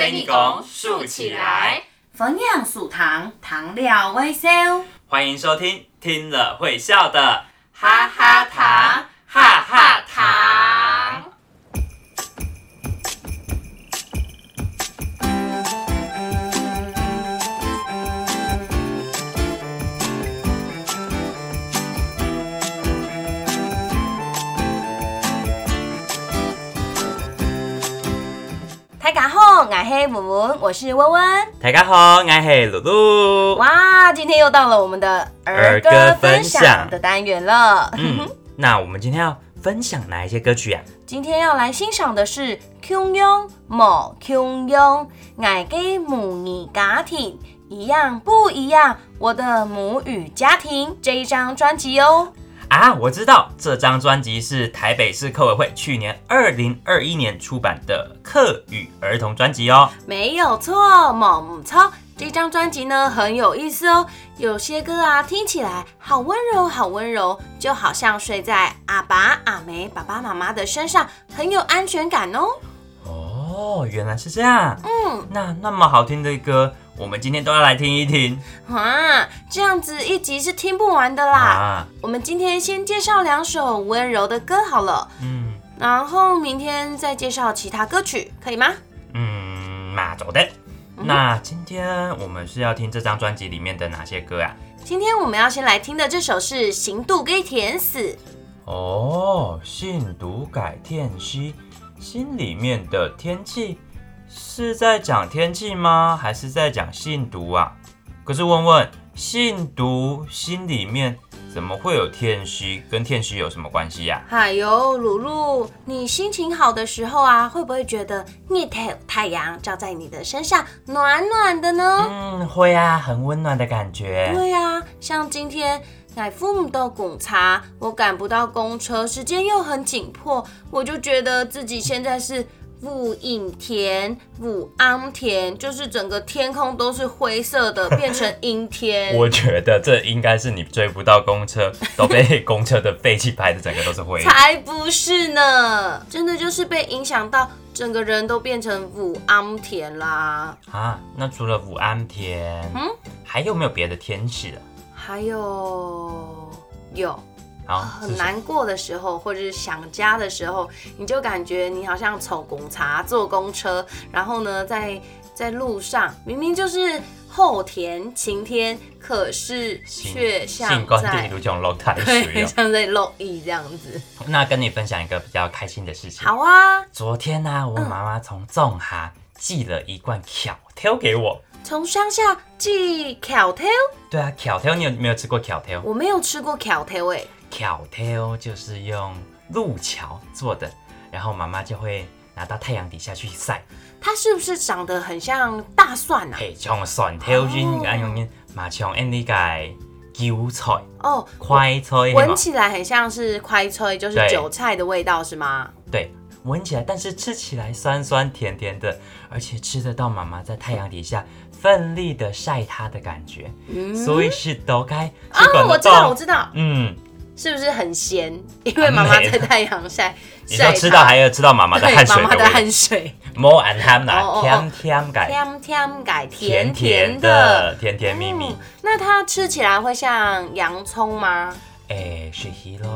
生意工竖起来，分享数糖，糖料微笑。欢迎收听听了会笑的我是温温。大家好，我是露露。哇，今天又到了我们的儿歌分享的单元了。嗯，那我们今天要分享哪一些歌曲啊？今天要来欣赏的是《穷庸莫穷庸》，爱给母语家庭一样不一样？我的母语家庭这一张专辑哦。啊，我知道这张专辑是台北市客委会去年二零二一年出版的客语儿童专辑哦。没有错，猛超这张专辑呢很有意思哦，有些歌啊听起来好温柔，好温柔，就好像睡在阿爸阿梅爸爸妈妈的身上，很有安全感哦。哦，原来是这样。嗯，那那么好听的歌。我们今天都要来听一听啊！这样子一集是听不完的啦。我们今天先介绍两首温柔的歌好了，嗯，然后明天再介绍其他歌曲，可以吗？嗯，那走的。那今天我们是要听这张专辑里面的哪些歌啊？今天我们要先来听的这首是《行度给甜死》。哦，信读改天气，心里面的天气。是在讲天气吗？还是在讲信读啊？可是问问信读心里面怎么会有天虚？跟天虚有什么关系呀？哎呦，露露，你心情好的时候啊，会不会觉得你太太阳照在你的身上，暖暖的呢？嗯，会啊，很温暖的感觉。对啊，像今天乃父母的公茶，我赶不到公车，时间又很紧迫，我就觉得自己现在是。雾影田，雾暗天，就是整个天空都是灰色的，变成阴天。我觉得这应该是你追不到公车，都被公车的废气拍的整个都是灰。才不是呢，真的就是被影响到，整个人都变成雾暗天啦。啊，那除了武安田，嗯，还有没有别的天气了？还有，有。很难过的时候，或者是想家的时候，你就感觉你好像抽公茶坐公车，然后呢，在在路上，明明就是后天晴天，可是却像在落太水，像在落雨这样子。那跟你分享一个比较开心的事情。好啊，昨天呢，我妈妈从纵哈寄了一罐巧挑给我。从乡下寄巧条？对啊，巧条，你有没有吃过巧条？我没有吃过巧条诶。巧条就是用路桥做的，然后妈妈就会拿到太阳底下去晒。它是不是长得很像大蒜啊？嘿，像蒜条菌，安用嘛像安尼个韭菜哦，快菜，闻起来很像是快菜，就是韭菜的味道是吗？对，闻起来，但是吃起来酸酸甜甜的，而且吃得到妈妈在太阳底下奋力的晒它的感觉，所以是都该啊，我知道，我知道，嗯。是不是很咸？因为妈妈在太阳晒，你说吃到还要吃到妈妈的汗水。妈妈的汗水。More and ham 啦，甜甜改，甜甜改，甜甜的，甜甜蜜蜜。那它吃起来会像洋葱吗？哎，是起来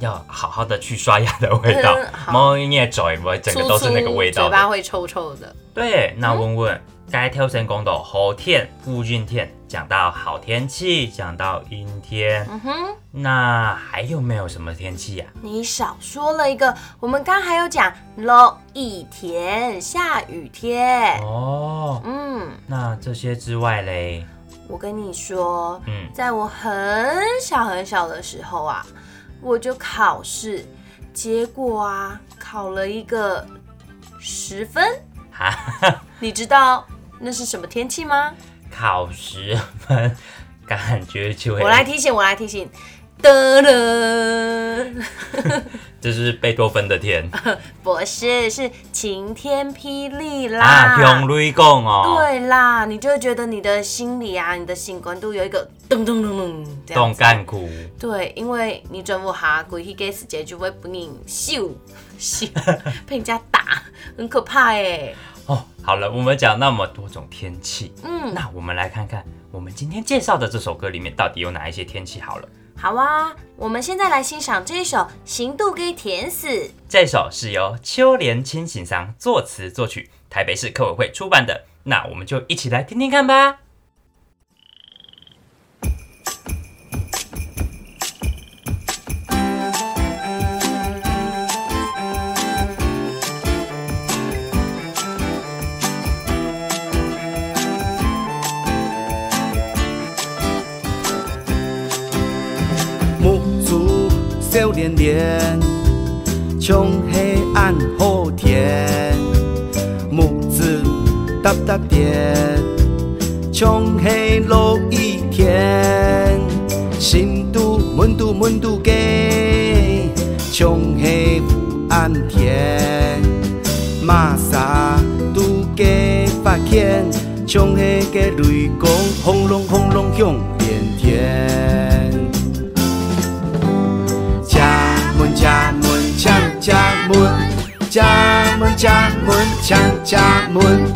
要好好的去刷牙的味道。猫捏嘴，我整个都是那个味道，嘴巴会臭臭的。对，那问问。该挑成功的好天、不俊天，讲到好天气，讲到阴天，嗯哼，那还有没有什么天气呀？你少说了一个，我们刚还有讲落雨天、下雨天。哦，嗯，那这些之外嘞，我跟你说，嗯，在我很小很小的时候啊，我就考试，结果啊，考了一个十分，哈，你知道？那是什么天气吗？考十分，感觉就会。我来提醒，我来提醒。得了，这是贝多芬的天。不是，是晴天霹雳啦。啊，用雷公哦。对啦，你就会觉得你的心里啊，你的心关度有一个噔噔噔噔这样。动干苦。对，因为你转不哈，鬼去给时间就会不宁秀秀，被人家打，很可怕哎。哦，好了，我们讲那么多种天气，嗯，那我们来看看我们今天介绍的这首歌里面到底有哪一些天气好了。好啊，我们现在来欣赏这一首《行度给甜死》。这首是由秋莲清行桑作词作曲，台北市客委会出版的。那我们就一起来听听看吧。连连，从黑暗后天，木子哒哒点，从黑落一天，心度闷度闷度给，从黑暗天，马萨都给发现，从黑给雷公轰隆轰隆响家门，家门家门抢家门，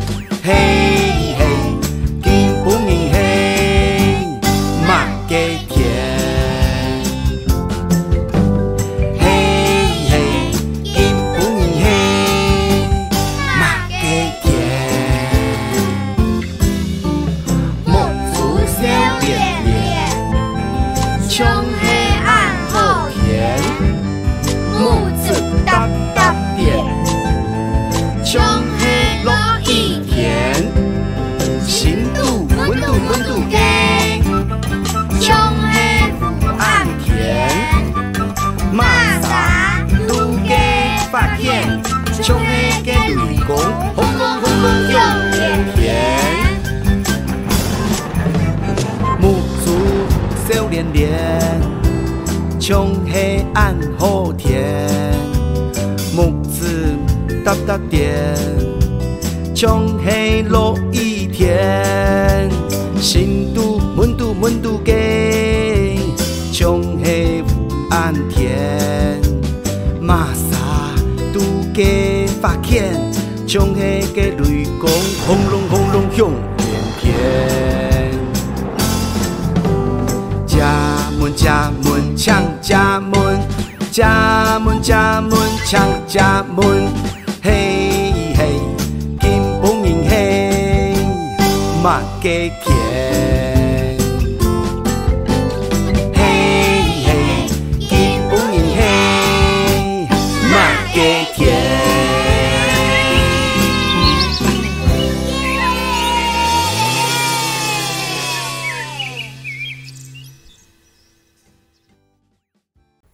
哒哒点，从黑落一天，心度温度温度给，从黑暗天，马萨都给发现，从黑给雷公，轰隆轰隆响连天，家门家门。抢家门，家门家门抢家门，马给甜，嘿嘿，金不银嘿，马给甜。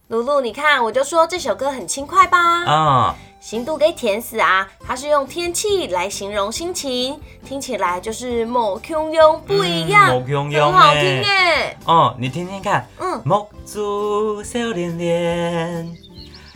露露，你看，我就说这首歌很轻快吧？啊，行度给甜死啊！它是用天气来形容心情，听起来就是某汹涌不一样，很好听耶。哦，你听听看，嗯，木子笑脸脸，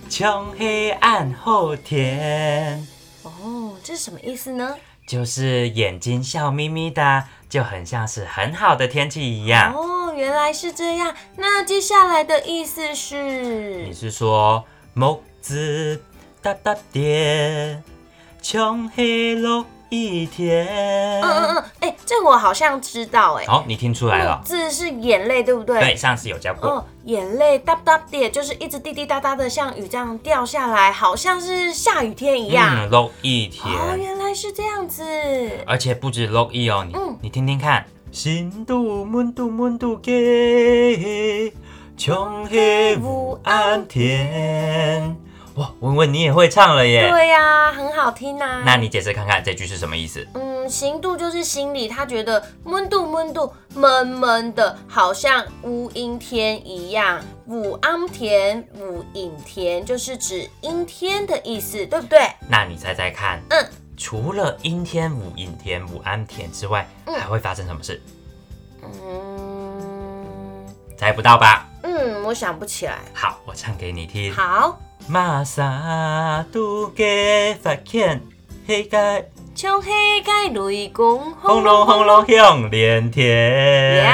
从黑暗后天。哦，这是什么意思呢？就是眼睛笑眯眯的，就很像是很好的天气一样。哦原来是这样，那接下来的意思是？你是说木子哒哒点，穷黑落一天。嗯嗯嗯，哎，这我好像知道哎。好，你听出来了。字是眼泪，对不对？对，上次有教过。哦，眼泪哒哒点，就是一直滴滴答答的，像雨这样掉下来，好像是下雨天一样。落一天。哦，原来是这样子。而且不止落一哦，你你听听看。心度闷度闷度给，穷黑无安天。哇，文文你也会唱了耶！对呀，很好听呐。那你解释看看这句是什么意思？嗯，行度就是心里，他觉得闷度闷度闷闷的，好像无阴天一样。五安田五阴田就是指阴天的意思，对不对？那你猜猜看，嗯。除了阴天、五阴天、五安田之外，还会发生什么事？嗯，猜不到吧？嗯，我想不起来。好，我唱给你听。好。马萨都给发现黑盖，从黑盖雷公，轰隆轰隆响连天。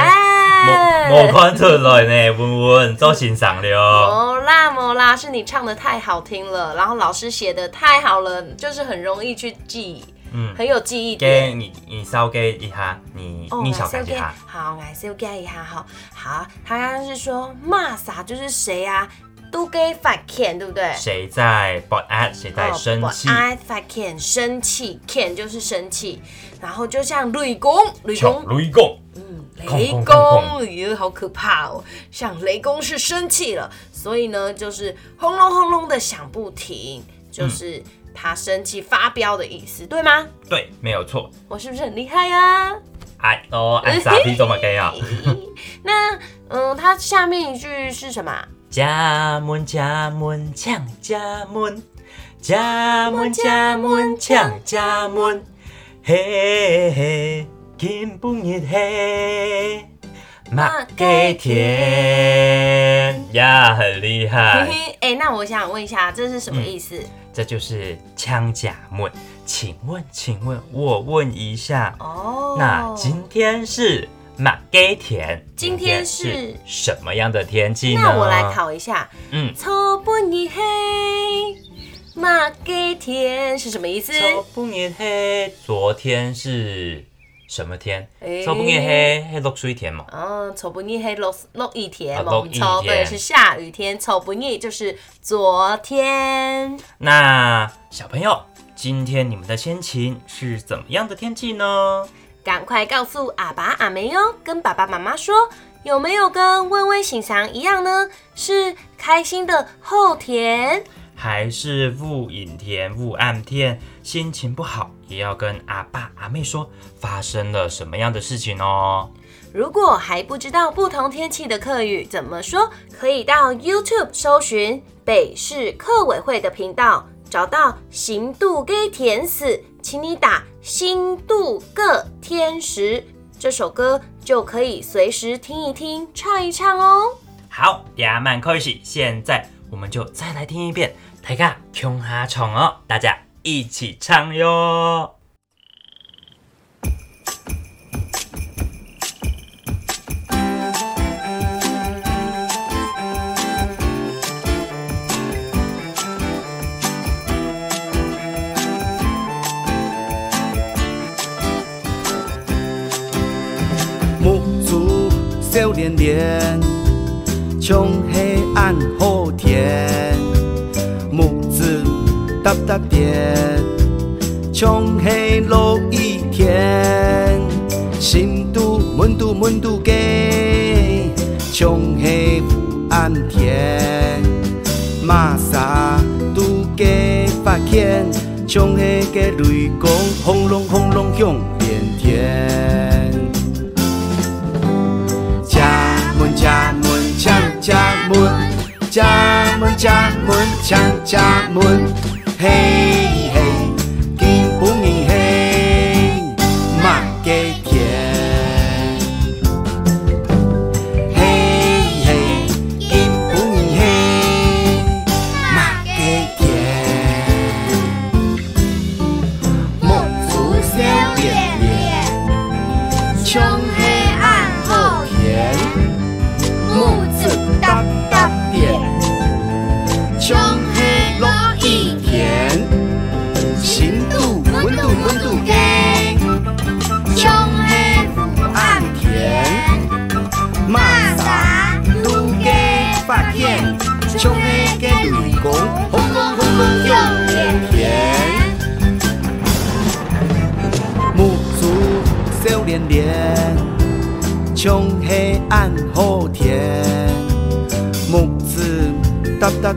我看出来呢，文文做欣赏了。哦啦莫啦，是你唱的太好听了，然后老师写的太好了，就是很容易去记。嗯，很有记忆点。你你稍给一下，你你小给一下。好，我稍给一下哈。好，他刚刚是说骂啥就是谁啊？都给发 can 对不对？谁在 but at 谁在生气？at 发 can 生气，can 就是生气。然后就像雷公，雷公，雷公，嗯，雷公，咦，好可怕哦！像雷公是生气了，所以呢，就是轰隆轰隆的响不停，就是他生气发飙的意思，对吗？对，没有错。我是不是很厉害呀？哎哦，哎傻逼怎么给啊？那嗯，他下面一句是什么？家门家门抢家门，家门家门抢家门，嘿嘿，金不日嘿，马给田呀，很厉害。哎，那我想问一下，这是什么意思？这就是枪甲门。请问，请问，我问一下哦，那今天是？马给田，今天是什么样的天气呢？那我来考一下。嗯，初半日黑，马给田是什么意思？初半日黑，昨天是什么天？初半日黑，黑落水天嘛。嗯，初半日黑落落雨天嘛。错，对，是下雨天。初半日就是昨天。那小朋友，今天你们的心情是怎么样的天气呢？赶快告诉阿爸阿妹哦，跟爸爸妈妈说，有没有跟温温醒祥一样呢？是开心的后田，还是雾隐田雾暗天？心情不好也要跟阿爸阿妹说，发生了什么样的事情哦？如果还不知道不同天气的客语怎么说，可以到 YouTube 搜寻北市客委会的频道，找到行度给甜死，请你打。新度个天使这首歌就可以随时听一听、唱一唱哦。好，亚曼开始，现在我们就再来听一遍，大家听哈唱哦，大家一起唱哟。连连，从黑暗后天，木子哒哒点，从黑落一天，心度门都门都给，从黑暗天，马萨都给发现，从黑给雷公轰隆轰隆响连天。家门，家门家门抢家门，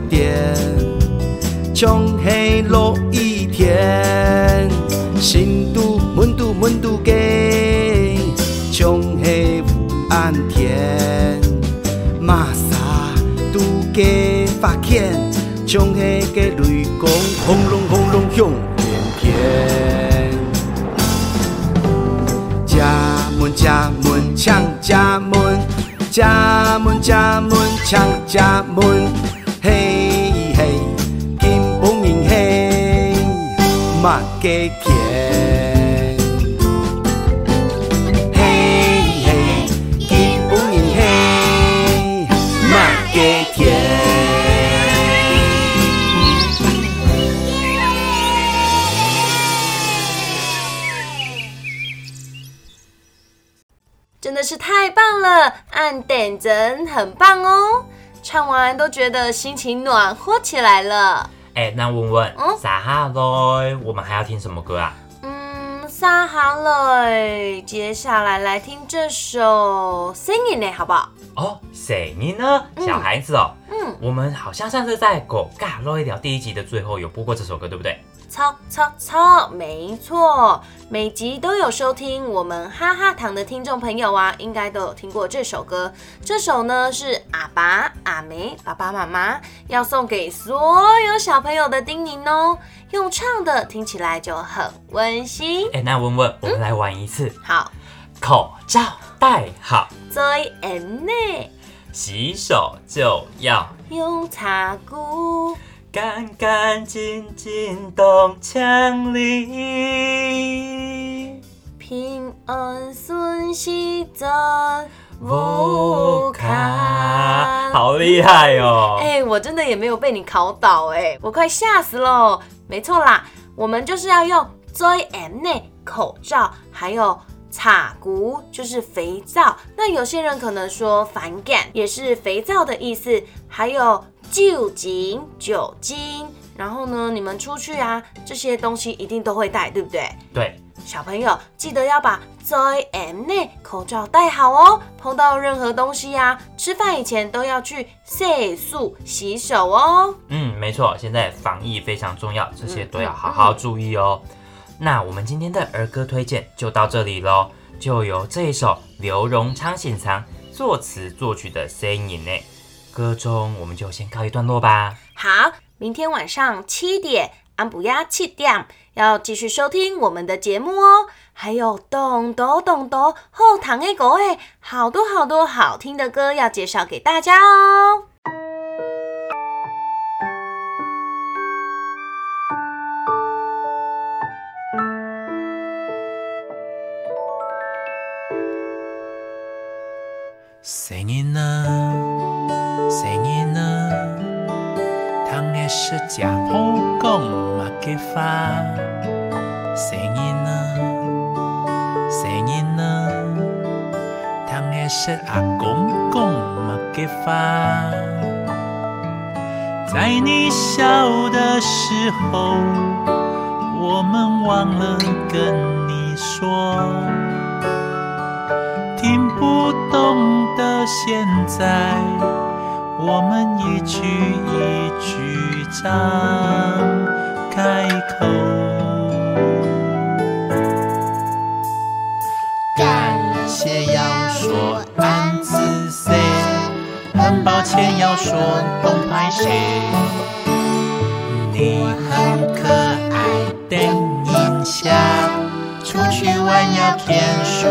点，从黑落一天，心度门都门度给，从黑暗天，马萨都给发现，从黑给雷公轰隆轰隆响连天，家门家门。抢家门，家门家门抢家门，嘛加甜。真的是太棒了，按点真很棒哦！唱完都觉得心情暖和起来了。哎，那问问，撒哈喽，我们还要听什么歌啊？嗯，撒哈喽，接下来来听这首 Singing》呢，好不好？哦，Singing 呢？小孩子哦，嗯，我们好像上次在《狗嘎洛一条》第一集的最后有播过这首歌，对不对？操操操！没错，每集都有收听我们哈哈堂的听众朋友啊，应该都有听过这首歌。这首呢是阿爸阿梅爸爸妈妈要送给所有小朋友的叮咛哦，用唱的听起来就很温馨。哎，那问问，我们来玩一次。好，口罩戴好，最安内，洗手就要用擦菇。干干净净动墙里，平安顺喜在无卡。好厉害哦！哎，我真的也没有被你考倒哎，我快吓死了。没错啦，我们就是要用 Joy M 内口罩，还有擦骨，就是肥皂。那有些人可能说反感，也是肥皂的意思，还有。酒精、酒精，然后呢，你们出去啊，这些东西一定都会带，对不对？对，小朋友记得要把 Joy M 内口罩戴好哦。碰到任何东西呀，吃饭以前都要去洗漱洗手哦。嗯，没错，现在防疫非常重要，这些都要好好注意哦。那我们今天的儿歌推荐就到这里喽，就由这一首刘荣昌先生作词作曲的声音呢。歌中，我们就先告一段落吧。好，明天晚上七点，安补鸭七点要继续收听我们的节目哦。还有咚咚咚咚后堂的歌哎，好多好多好听的歌要介绍给大家哦。的是假婆公嘛给发。生日呢？生日呢？糖的是阿公公嘛给发。在你小的时候，我们忘了跟你说。听不懂的现在。我们一句一句张开口，感谢要说安子谁，很抱歉要说东派谁，你很可爱的印象，出去玩要天书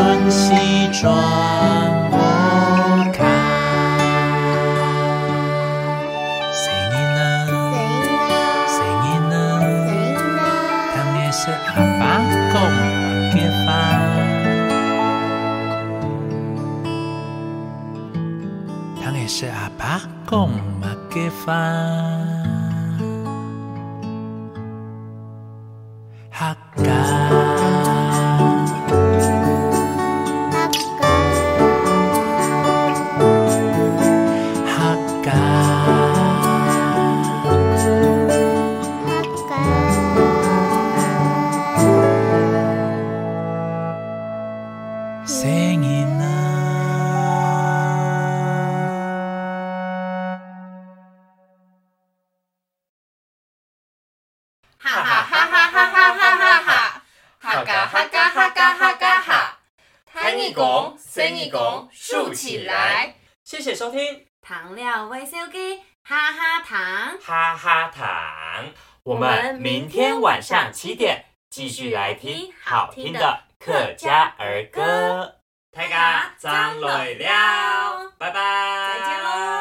安顺西转。是阿爸讲嘛给饭，哈 谢谢收听。糖料微笑机哈哈糖。哈哈糖，我们明天晚上七点继续来听好听的客家儿歌。大家张磊了，拜拜，再见喽。